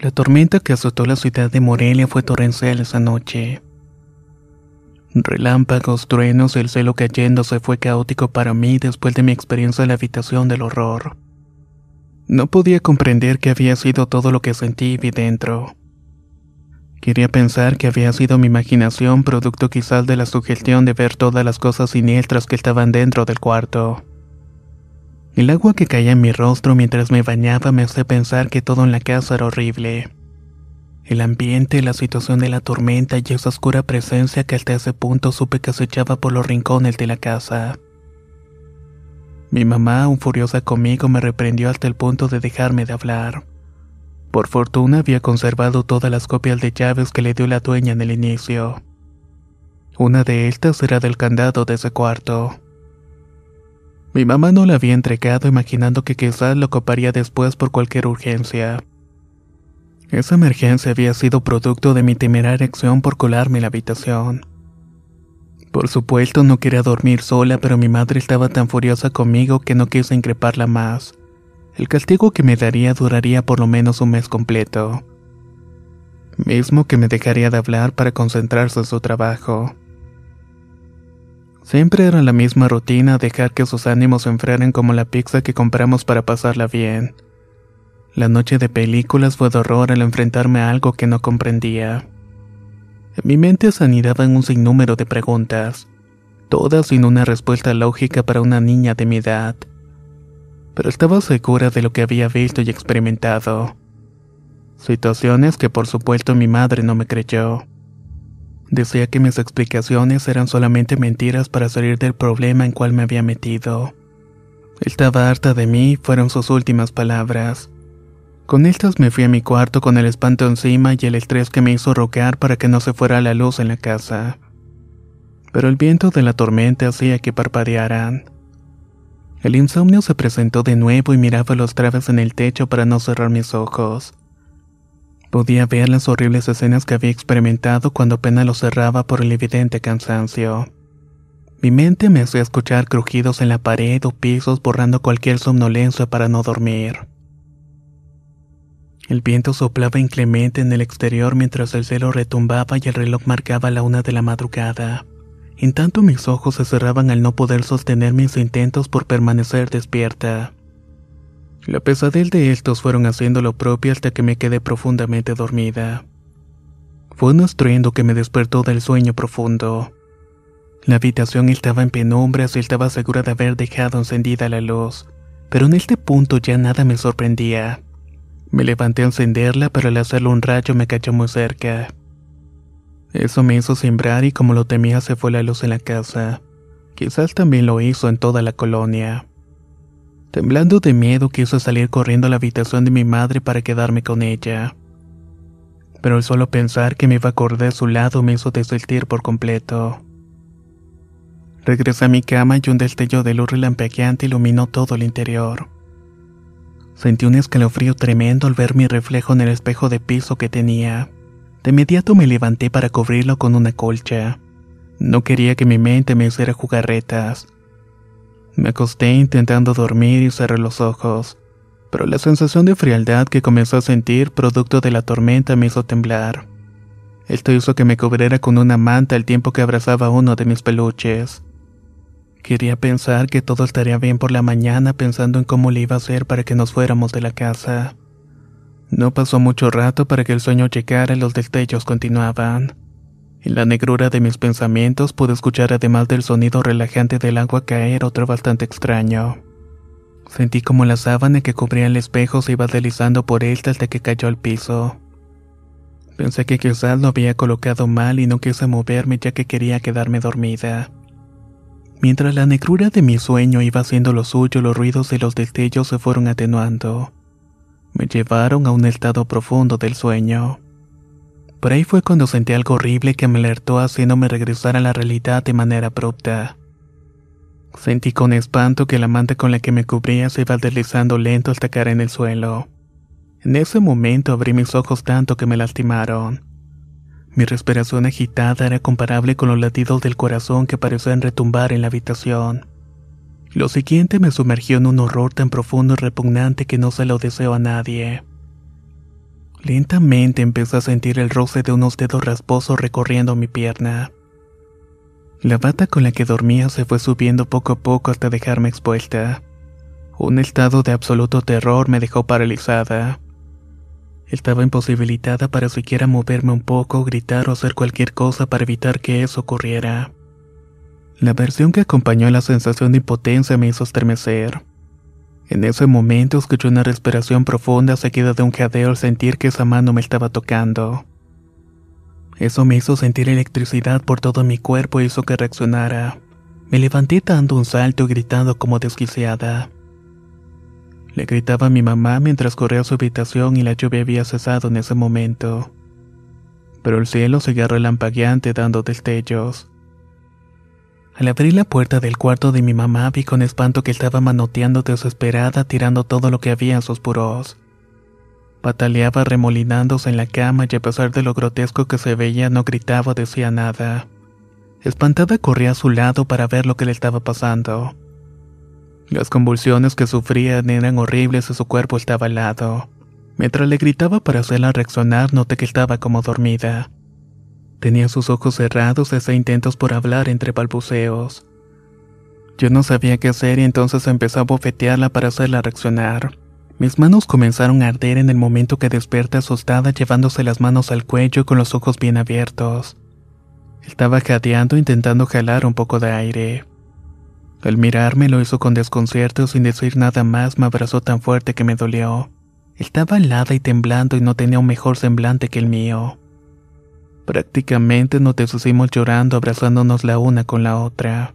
La tormenta que azotó la ciudad de Morelia fue torrencial esa noche. Relámpagos, truenos, el cielo cayéndose fue caótico para mí después de mi experiencia en la habitación del horror. No podía comprender que había sido todo lo que sentí y vi dentro. Quería pensar que había sido mi imaginación, producto quizás de la sugestión de ver todas las cosas siniestras que estaban dentro del cuarto. El agua que caía en mi rostro mientras me bañaba me hacía pensar que todo en la casa era horrible. El ambiente, la situación de la tormenta y esa oscura presencia que hasta ese punto supe que acechaba por los rincones de la casa. Mi mamá, aún furiosa conmigo, me reprendió hasta el punto de dejarme de hablar. Por fortuna había conservado todas las copias de llaves que le dio la dueña en el inicio. Una de estas era del candado de ese cuarto. Mi mamá no la había entregado imaginando que quizás lo ocuparía después por cualquier urgencia. Esa emergencia había sido producto de mi temeraria acción por colarme en la habitación. Por supuesto no quería dormir sola, pero mi madre estaba tan furiosa conmigo que no quise increparla más. El castigo que me daría duraría por lo menos un mes completo. Mismo que me dejaría de hablar para concentrarse en su trabajo. Siempre era la misma rutina dejar que sus ánimos se enfriaran como la pizza que compramos para pasarla bien. La noche de películas fue de horror al enfrentarme a algo que no comprendía. En mi mente se anidaban un sinnúmero de preguntas, todas sin una respuesta lógica para una niña de mi edad. Pero estaba segura de lo que había visto y experimentado. Situaciones que por supuesto mi madre no me creyó. Decía que mis explicaciones eran solamente mentiras para salir del problema en cual me había metido. Estaba harta de mí, fueron sus últimas palabras. Con estas me fui a mi cuarto con el espanto encima y el estrés que me hizo roquear para que no se fuera la luz en la casa. Pero el viento de la tormenta hacía que parpadearan. El insomnio se presentó de nuevo y miraba los traves en el techo para no cerrar mis ojos. Podía ver las horribles escenas que había experimentado cuando apenas lo cerraba por el evidente cansancio. Mi mente me hacía escuchar crujidos en la pared o pisos borrando cualquier somnolencia para no dormir. El viento soplaba inclemente en el exterior mientras el cielo retumbaba y el reloj marcaba la una de la madrugada. En tanto mis ojos se cerraban al no poder sostener mis intentos por permanecer despierta. La pesadez de estos fueron haciendo lo propio hasta que me quedé profundamente dormida. Fue un estruendo que me despertó del sueño profundo. La habitación estaba en penumbras y estaba segura de haber dejado encendida la luz, pero en este punto ya nada me sorprendía. Me levanté a encenderla, pero al hacerlo un rayo me cayó muy cerca. Eso me hizo sembrar y como lo temía se fue la luz en la casa. Quizás también lo hizo en toda la colonia. Temblando de miedo quise salir corriendo a la habitación de mi madre para quedarme con ella. Pero el solo pensar que me iba a acordar a su lado me hizo desistir por completo. Regresé a mi cama y un destello de luz relampeante iluminó todo el interior. Sentí un escalofrío tremendo al ver mi reflejo en el espejo de piso que tenía. De inmediato me levanté para cubrirlo con una colcha. No quería que mi mente me hiciera jugarretas. Me acosté intentando dormir y cerré los ojos, pero la sensación de frialdad que comenzó a sentir producto de la tormenta me hizo temblar. Esto hizo que me cubriera con una manta el tiempo que abrazaba uno de mis peluches. Quería pensar que todo estaría bien por la mañana pensando en cómo le iba a hacer para que nos fuéramos de la casa. No pasó mucho rato para que el sueño llegara y los destellos continuaban. En la negrura de mis pensamientos pude escuchar además del sonido relajante del agua caer otro bastante extraño. Sentí como la sábana que cubría el espejo se iba deslizando por él hasta que cayó al piso. Pensé que quizás lo había colocado mal y no quise moverme ya que quería quedarme dormida. Mientras la negrura de mi sueño iba haciendo lo suyo, los ruidos de los destellos se fueron atenuando. Me llevaron a un estado profundo del sueño. Por ahí fue cuando sentí algo horrible que me alertó haciéndome regresar a la realidad de manera abrupta. Sentí con espanto que la manta con la que me cubría se iba deslizando lento hasta caer en el suelo. En ese momento abrí mis ojos tanto que me lastimaron. Mi respiración agitada era comparable con los latidos del corazón que parecían retumbar en la habitación. Lo siguiente me sumergió en un horror tan profundo y repugnante que no se lo deseo a nadie. Lentamente empecé a sentir el roce de unos dedos rasposos recorriendo mi pierna. La bata con la que dormía se fue subiendo poco a poco hasta dejarme expuesta. Un estado de absoluto terror me dejó paralizada. Estaba imposibilitada para siquiera moverme un poco, gritar o hacer cualquier cosa para evitar que eso ocurriera. La versión que acompañó a la sensación de impotencia me hizo estremecer. En ese momento escuché una respiración profunda seguida de un jadeo al sentir que esa mano me estaba tocando. Eso me hizo sentir electricidad por todo mi cuerpo y hizo que reaccionara. Me levanté dando un salto y gritando como desquiciada. Le gritaba a mi mamá mientras corría a su habitación y la lluvia había cesado en ese momento. Pero el cielo seguía relampagueante dando destellos. Al abrir la puerta del cuarto de mi mamá vi con espanto que estaba manoteando desesperada tirando todo lo que había en sus puros. Pataleaba remolinándose en la cama y a pesar de lo grotesco que se veía no gritaba o decía nada. Espantada corría a su lado para ver lo que le estaba pasando. Las convulsiones que sufrían eran horribles y su cuerpo estaba helado. Mientras le gritaba para hacerla reaccionar, noté que estaba como dormida. Tenía sus ojos cerrados y hacía intentos por hablar entre balbuceos. Yo no sabía qué hacer y entonces empecé a bofetearla para hacerla reaccionar. Mis manos comenzaron a arder en el momento que desperté asustada llevándose las manos al cuello con los ojos bien abiertos. Estaba jadeando intentando jalar un poco de aire. Al mirarme lo hizo con desconcierto sin decir nada más me abrazó tan fuerte que me dolió. Estaba helada y temblando y no tenía un mejor semblante que el mío. Prácticamente nos deshicimos llorando abrazándonos la una con la otra.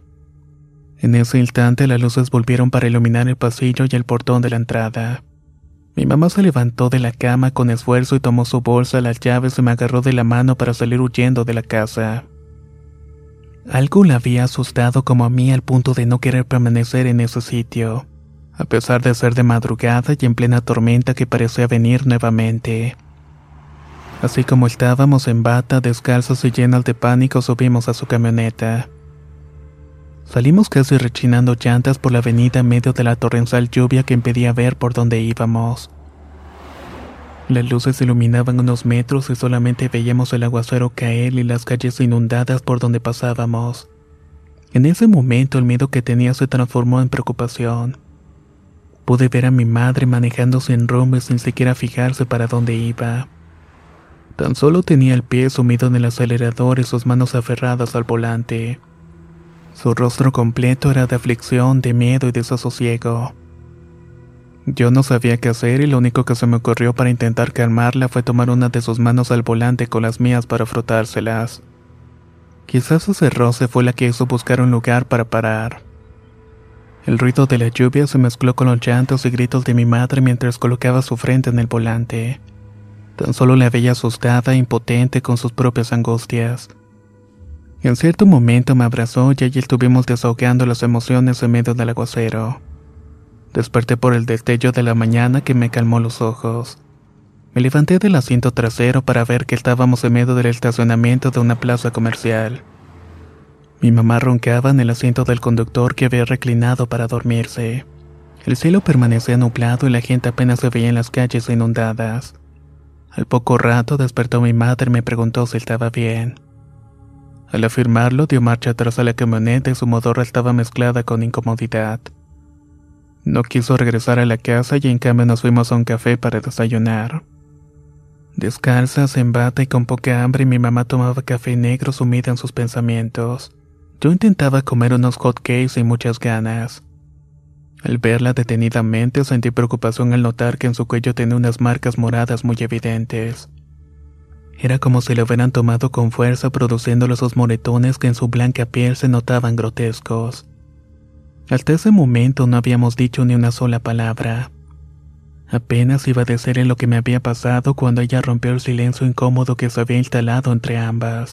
En ese instante las luces volvieron para iluminar el pasillo y el portón de la entrada. Mi mamá se levantó de la cama con esfuerzo y tomó su bolsa, las llaves y me agarró de la mano para salir huyendo de la casa. Algo la había asustado como a mí al punto de no querer permanecer en ese sitio, a pesar de ser de madrugada y en plena tormenta que parecía venir nuevamente. Así como estábamos en bata, descalzos y llenos de pánico, subimos a su camioneta. Salimos casi rechinando llantas por la avenida en medio de la torrencial lluvia que impedía ver por dónde íbamos. Las luces iluminaban unos metros y solamente veíamos el aguacero caer y las calles inundadas por donde pasábamos. En ese momento el miedo que tenía se transformó en preocupación. Pude ver a mi madre manejándose en rumbo sin siquiera fijarse para dónde iba. Tan solo tenía el pie sumido en el acelerador y sus manos aferradas al volante. Su rostro completo era de aflicción, de miedo y desasosiego. Yo no sabía qué hacer y lo único que se me ocurrió para intentar calmarla fue tomar una de sus manos al volante con las mías para frotárselas. Quizás ese roce fue la que hizo buscar un lugar para parar. El ruido de la lluvia se mezcló con los llantos y gritos de mi madre mientras colocaba su frente en el volante. Tan solo la veía asustada impotente con sus propias angustias. En cierto momento me abrazó y allí estuvimos desahogando las emociones en medio del aguacero. Desperté por el destello de la mañana que me calmó los ojos. Me levanté del asiento trasero para ver que estábamos en medio del estacionamiento de una plaza comercial. Mi mamá roncaba en el asiento del conductor que había reclinado para dormirse. El cielo permanecía nublado y la gente apenas se veía en las calles inundadas. Al poco rato despertó mi madre y me preguntó si estaba bien. Al afirmarlo dio marcha atrás a la camioneta y su motor estaba mezclada con incomodidad. No quiso regresar a la casa y en cambio nos fuimos a un café para desayunar. Descalzas, en bata y con poca hambre, mi mamá tomaba café negro sumida en sus pensamientos. Yo intentaba comer unos hot cakes y muchas ganas. Al verla detenidamente sentí preocupación al notar que en su cuello tenía unas marcas moradas muy evidentes. Era como si le hubieran tomado con fuerza produciendo esos moretones que en su blanca piel se notaban grotescos. Hasta ese momento no habíamos dicho ni una sola palabra. Apenas iba a decir en lo que me había pasado cuando ella rompió el silencio incómodo que se había instalado entre ambas.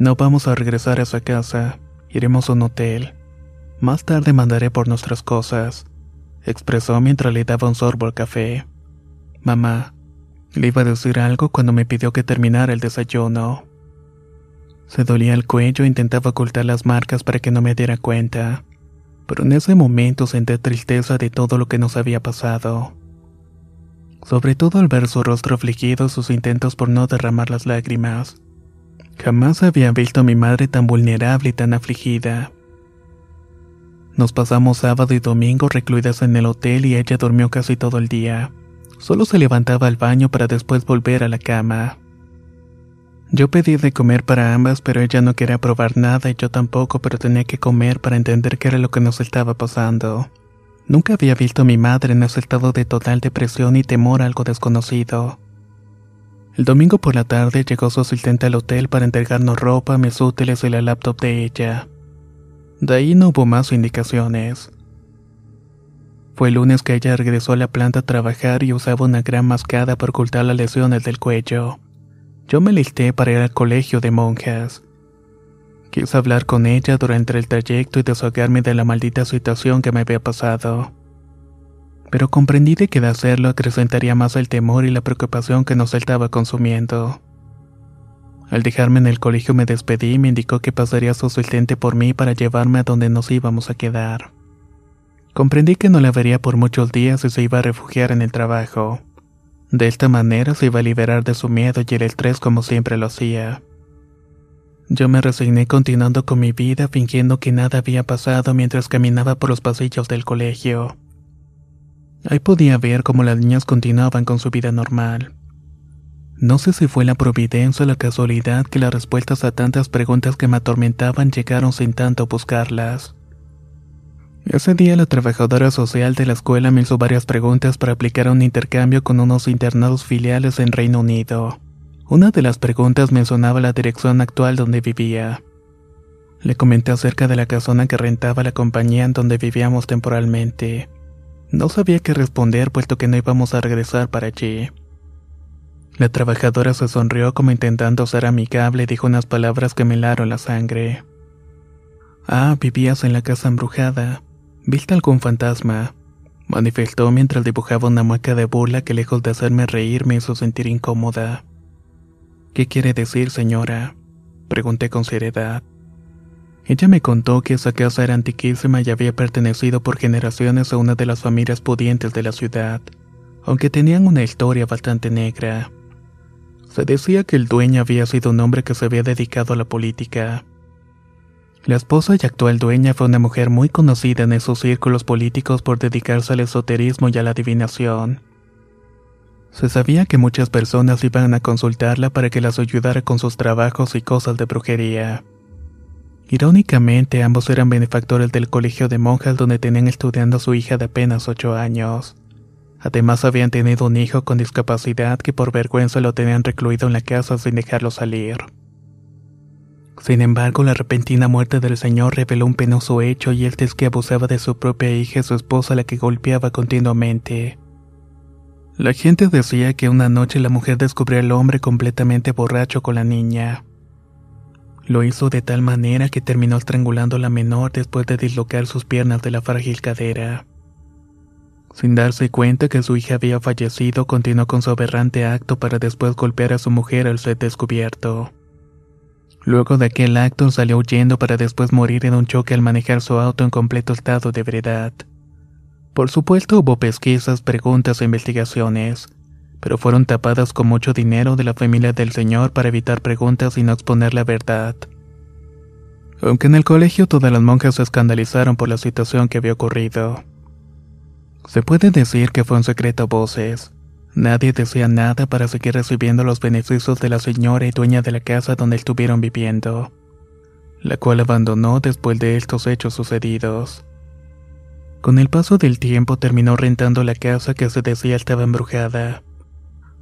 No vamos a regresar a esa casa. Iremos a un hotel. Más tarde mandaré por nuestras cosas, expresó mientras le daba un sorbo al café. Mamá, le iba a decir algo cuando me pidió que terminara el desayuno. Se dolía el cuello e intentaba ocultar las marcas para que no me diera cuenta, pero en ese momento sentí tristeza de todo lo que nos había pasado. Sobre todo al ver su rostro afligido y sus intentos por no derramar las lágrimas. Jamás había visto a mi madre tan vulnerable y tan afligida. Nos pasamos sábado y domingo recluidas en el hotel y ella durmió casi todo el día. Solo se levantaba al baño para después volver a la cama. Yo pedí de comer para ambas, pero ella no quería probar nada y yo tampoco, pero tenía que comer para entender qué era lo que nos estaba pasando. Nunca había visto a mi madre en ese estado de total depresión y temor a algo desconocido. El domingo por la tarde llegó su asistente al hotel para entregarnos ropa, mis útiles y la laptop de ella. De ahí no hubo más indicaciones. Fue el lunes que ella regresó a la planta a trabajar y usaba una gran mascada para ocultar las lesiones del cuello. Yo me listé para ir al colegio de monjas. Quise hablar con ella durante el trayecto y desahogarme de la maldita situación que me había pasado. Pero comprendí de que de hacerlo acrecentaría más el temor y la preocupación que nos estaba consumiendo. Al dejarme en el colegio me despedí y me indicó que pasaría su asistente por mí para llevarme a donde nos íbamos a quedar. Comprendí que no la vería por muchos días y se iba a refugiar en el trabajo. De esta manera se iba a liberar de su miedo y el estrés como siempre lo hacía. Yo me resigné continuando con mi vida fingiendo que nada había pasado mientras caminaba por los pasillos del colegio. Ahí podía ver cómo las niñas continuaban con su vida normal. No sé si fue la providencia o la casualidad que las respuestas a tantas preguntas que me atormentaban llegaron sin tanto buscarlas. Ese día la trabajadora social de la escuela me hizo varias preguntas para aplicar un intercambio con unos internados filiales en Reino Unido. Una de las preguntas mencionaba la dirección actual donde vivía. Le comenté acerca de la casona que rentaba la compañía en donde vivíamos temporalmente. No sabía qué responder puesto que no íbamos a regresar para allí. La trabajadora se sonrió como intentando ser amigable y dijo unas palabras que me helaron la sangre. Ah, vivías en la casa embrujada. ¿Viste algún fantasma? Manifestó mientras dibujaba una mueca de burla que lejos de hacerme reír me hizo sentir incómoda. ¿Qué quiere decir, señora? Pregunté con seriedad. Ella me contó que esa casa era antiquísima y había pertenecido por generaciones a una de las familias pudientes de la ciudad, aunque tenían una historia bastante negra. Se decía que el dueño había sido un hombre que se había dedicado a la política. La esposa y actual dueña fue una mujer muy conocida en esos círculos políticos por dedicarse al esoterismo y a la adivinación. Se sabía que muchas personas iban a consultarla para que las ayudara con sus trabajos y cosas de brujería. Irónicamente, ambos eran benefactores del colegio de monjas donde tenían estudiando a su hija de apenas ocho años. Además habían tenido un hijo con discapacidad que por vergüenza lo tenían recluido en la casa sin dejarlo salir. Sin embargo, la repentina muerte del señor reveló un penoso hecho y él es que abusaba de su propia hija y su esposa la que golpeaba continuamente. La gente decía que una noche la mujer descubrió al hombre completamente borracho con la niña. Lo hizo de tal manera que terminó estrangulando a la menor después de dislocar sus piernas de la frágil cadera. Sin darse cuenta que su hija había fallecido, continuó con su aberrante acto para después golpear a su mujer al ser descubierto. Luego de aquel acto salió huyendo para después morir en un choque al manejar su auto en completo estado de ebriedad. Por supuesto hubo pesquisas, preguntas e investigaciones, pero fueron tapadas con mucho dinero de la familia del señor para evitar preguntas y no exponer la verdad. Aunque en el colegio todas las monjas se escandalizaron por la situación que había ocurrido. Se puede decir que fue un secreto a voces. Nadie decía nada para seguir recibiendo los beneficios de la señora y dueña de la casa donde estuvieron viviendo, la cual abandonó después de estos hechos sucedidos. Con el paso del tiempo terminó rentando la casa que se decía estaba embrujada,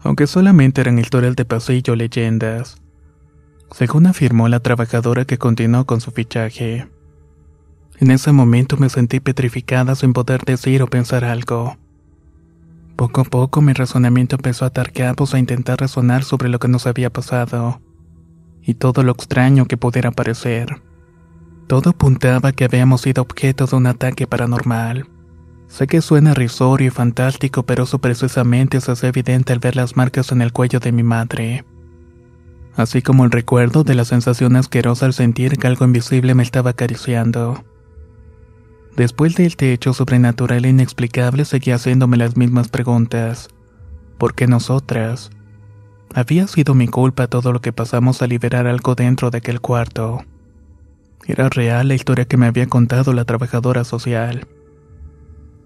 aunque solamente eran historias de pasillo leyendas, según afirmó la trabajadora que continuó con su fichaje. En ese momento me sentí petrificada sin poder decir o pensar algo. Poco a poco mi razonamiento empezó a atar cabos a intentar razonar sobre lo que nos había pasado y todo lo extraño que pudiera parecer. Todo apuntaba que habíamos sido objeto de un ataque paranormal. Sé que suena risorio y fantástico, pero eso precisamente se hace evidente al ver las marcas en el cuello de mi madre. Así como el recuerdo de la sensación asquerosa al sentir que algo invisible me estaba acariciando. Después de este hecho sobrenatural e inexplicable seguía haciéndome las mismas preguntas. ¿Por qué nosotras? Había sido mi culpa todo lo que pasamos a liberar algo dentro de aquel cuarto. Era real la historia que me había contado la trabajadora social.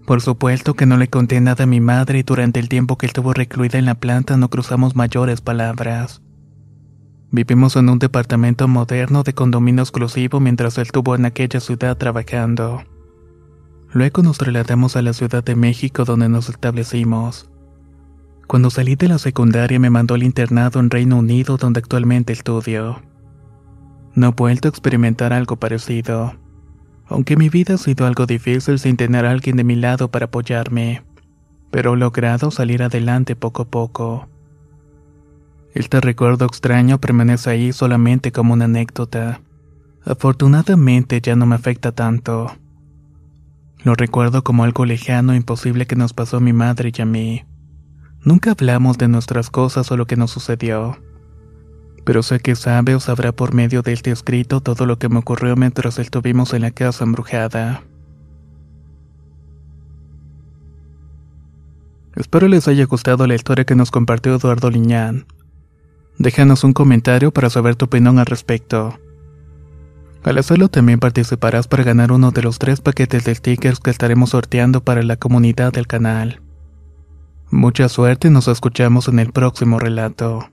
Por supuesto que no le conté nada a mi madre y durante el tiempo que estuvo recluida en la planta no cruzamos mayores palabras. Vivimos en un departamento moderno de condominio exclusivo mientras él estuvo en aquella ciudad trabajando. Luego nos trasladamos a la Ciudad de México donde nos establecimos. Cuando salí de la secundaria me mandó al internado en Reino Unido donde actualmente estudio. No he vuelto a experimentar algo parecido, aunque mi vida ha sido algo difícil sin tener a alguien de mi lado para apoyarme, pero he logrado salir adelante poco a poco. Este recuerdo extraño permanece ahí solamente como una anécdota. Afortunadamente ya no me afecta tanto. Lo recuerdo como algo lejano e imposible que nos pasó a mi madre y a mí. Nunca hablamos de nuestras cosas o lo que nos sucedió. Pero sé que sabe o sabrá por medio de este escrito todo lo que me ocurrió mientras estuvimos en la casa embrujada. Espero les haya gustado la historia que nos compartió Eduardo Liñán. Déjanos un comentario para saber tu opinión al respecto. Al hacerlo también participarás para ganar uno de los tres paquetes de stickers que estaremos sorteando para la comunidad del canal. Mucha suerte y nos escuchamos en el próximo relato.